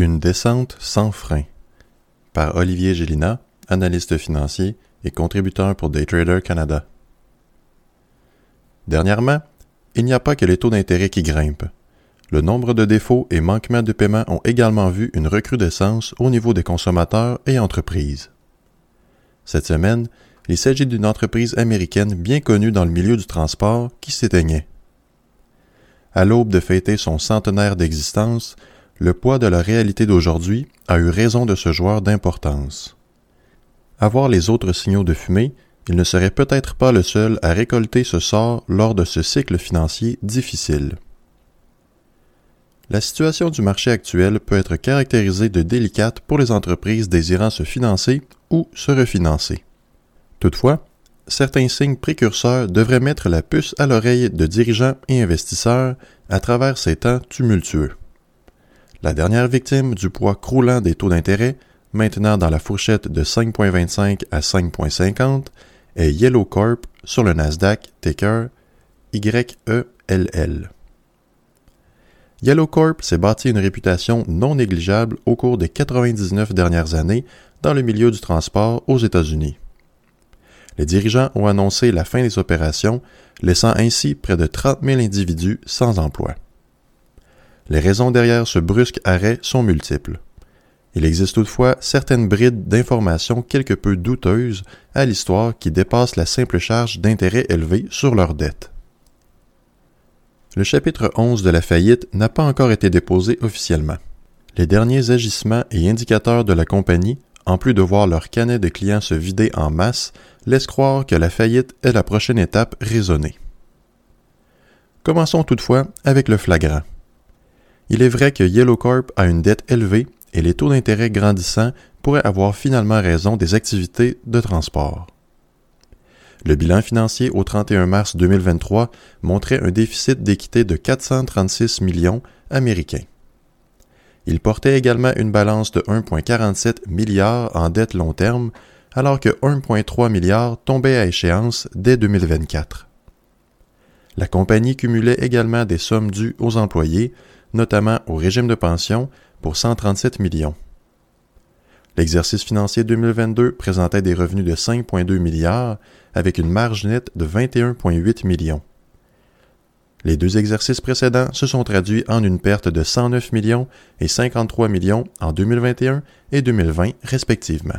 Une descente sans frein par Olivier Gélina, analyste financier et contributeur pour Daytrader Canada. Dernièrement, il n'y a pas que les taux d'intérêt qui grimpent. Le nombre de défauts et manquements de paiement ont également vu une recrudescence au niveau des consommateurs et entreprises. Cette semaine, il s'agit d'une entreprise américaine bien connue dans le milieu du transport qui s'éteignait. À l'aube de fêter son centenaire d'existence, le poids de la réalité d'aujourd'hui a eu raison de ce joueur d'importance. À voir les autres signaux de fumée, il ne serait peut-être pas le seul à récolter ce sort lors de ce cycle financier difficile. La situation du marché actuel peut être caractérisée de délicate pour les entreprises désirant se financer ou se refinancer. Toutefois, certains signes précurseurs devraient mettre la puce à l'oreille de dirigeants et investisseurs à travers ces temps tumultueux. La dernière victime du poids croulant des taux d'intérêt, maintenant dans la fourchette de 5,25 à 5,50, est Yellow Corp sur le Nasdaq ticker YELL. Yellow Corp s'est bâti une réputation non négligeable au cours des 99 dernières années dans le milieu du transport aux États-Unis. Les dirigeants ont annoncé la fin des opérations, laissant ainsi près de 30 000 individus sans emploi. Les raisons derrière ce brusque arrêt sont multiples. Il existe toutefois certaines brides d'informations quelque peu douteuses à l'histoire qui dépassent la simple charge d'intérêts élevés sur leurs dettes. Le chapitre 11 de la faillite n'a pas encore été déposé officiellement. Les derniers agissements et indicateurs de la compagnie, en plus de voir leur canet de clients se vider en masse, laissent croire que la faillite est la prochaine étape raisonnée. Commençons toutefois avec le flagrant. Il est vrai que Yellow Corp a une dette élevée et les taux d'intérêt grandissants pourraient avoir finalement raison des activités de transport. Le bilan financier au 31 mars 2023 montrait un déficit d'équité de 436 millions américains. Il portait également une balance de 1,47 milliards en dette long terme, alors que 1,3 milliard tombait à échéance dès 2024. La compagnie cumulait également des sommes dues aux employés, notamment au régime de pension, pour 137 millions. L'exercice financier 2022 présentait des revenus de 5,2 milliards avec une marge nette de 21,8 millions. Les deux exercices précédents se sont traduits en une perte de 109 millions et 53 millions en 2021 et 2020 respectivement.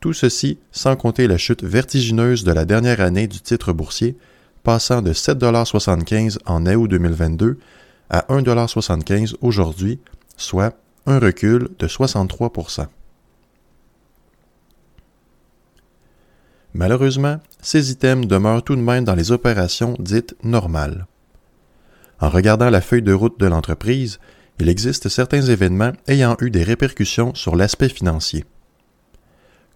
Tout ceci sans compter la chute vertigineuse de la dernière année du titre boursier, passant de 7,75 en août 2022 à 1,75 aujourd'hui, soit un recul de 63% Malheureusement, ces items demeurent tout de même dans les opérations dites normales. En regardant la feuille de route de l'entreprise, il existe certains événements ayant eu des répercussions sur l'aspect financier.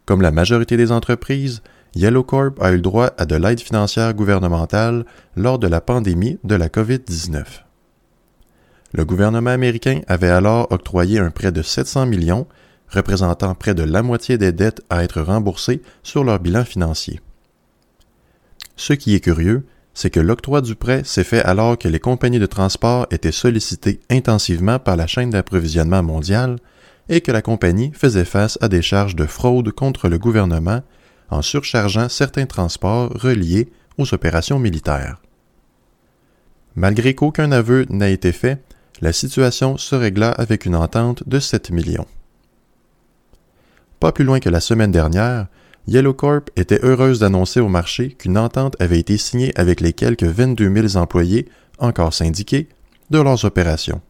Comme la majorité des entreprises, Yellow Corp a eu droit à de l'aide financière gouvernementale lors de la pandémie de la COVID-19. Le gouvernement américain avait alors octroyé un prêt de 700 millions, représentant près de la moitié des dettes à être remboursées sur leur bilan financier. Ce qui est curieux, c'est que l'octroi du prêt s'est fait alors que les compagnies de transport étaient sollicitées intensivement par la chaîne d'approvisionnement mondiale et que la compagnie faisait face à des charges de fraude contre le gouvernement en surchargeant certains transports reliés aux opérations militaires. Malgré qu'aucun aveu n'a été fait, la situation se régla avec une entente de 7 millions. Pas plus loin que la semaine dernière, Yellow Corp était heureuse d'annoncer au marché qu'une entente avait été signée avec les quelques 22 000 employés, encore syndiqués, de leurs opérations.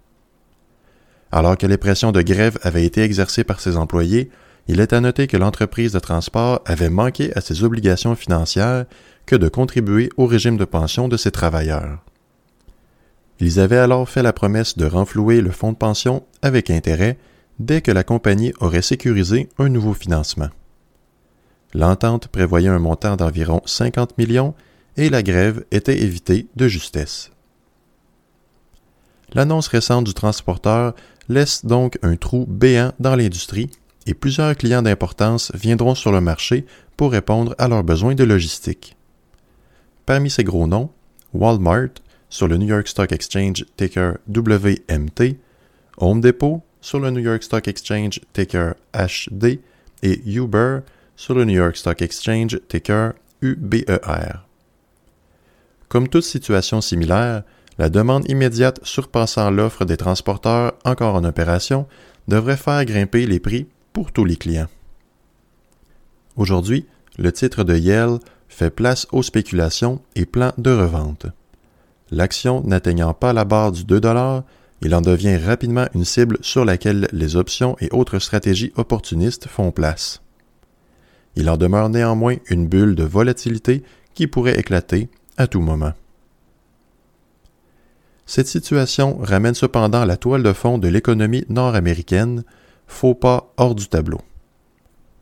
Alors que les pressions de grève avaient été exercées par ses employés, il est à noter que l'entreprise de transport avait manqué à ses obligations financières que de contribuer au régime de pension de ses travailleurs. Ils avaient alors fait la promesse de renflouer le fonds de pension avec intérêt dès que la compagnie aurait sécurisé un nouveau financement. L'entente prévoyait un montant d'environ 50 millions et la grève était évitée de justesse. L'annonce récente du transporteur laisse donc un trou béant dans l'industrie et plusieurs clients d'importance viendront sur le marché pour répondre à leurs besoins de logistique. Parmi ces gros noms, Walmart sur le New York Stock Exchange ticker WMT, Home Depot sur le New York Stock Exchange ticker HD et Uber sur le New York Stock Exchange ticker UBER. Comme toute situation similaire, la demande immédiate surpassant l'offre des transporteurs encore en opération devrait faire grimper les prix tous les clients. Aujourd'hui, le titre de Yale fait place aux spéculations et plans de revente. L'action n'atteignant pas la barre du 2 il en devient rapidement une cible sur laquelle les options et autres stratégies opportunistes font place. Il en demeure néanmoins une bulle de volatilité qui pourrait éclater à tout moment. Cette situation ramène cependant la toile de fond de l'économie nord-américaine, faux pas hors du tableau.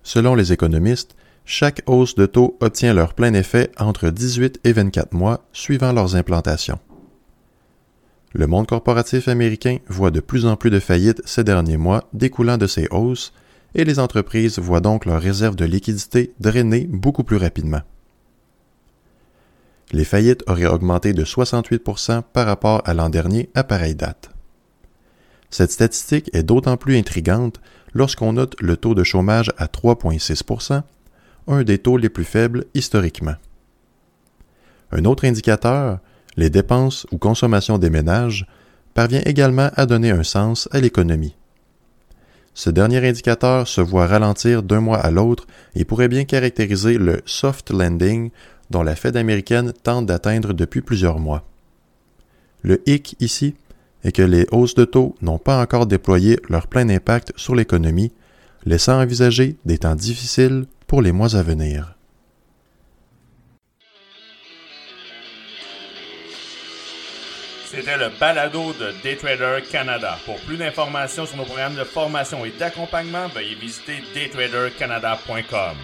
Selon les économistes, chaque hausse de taux obtient leur plein effet entre 18 et 24 mois suivant leurs implantations. Le monde corporatif américain voit de plus en plus de faillites ces derniers mois découlant de ces hausses et les entreprises voient donc leurs réserves de liquidité drainer beaucoup plus rapidement. Les faillites auraient augmenté de 68% par rapport à l'an dernier à pareille date. Cette statistique est d'autant plus intrigante lorsqu'on note le taux de chômage à 3,6% un des taux les plus faibles historiquement. Un autre indicateur, les dépenses ou consommation des ménages, parvient également à donner un sens à l'économie. Ce dernier indicateur se voit ralentir d'un mois à l'autre et pourrait bien caractériser le soft landing dont la Fed américaine tente d'atteindre depuis plusieurs mois. Le hic ici est que les hausses de taux n'ont pas encore déployé leur plein impact sur l'économie, laissant envisager des temps difficiles pour les mois à venir. C'était le balado de Daytrader Canada. Pour plus d'informations sur nos programmes de formation et d'accompagnement, veuillez visiter daytradercanada.com.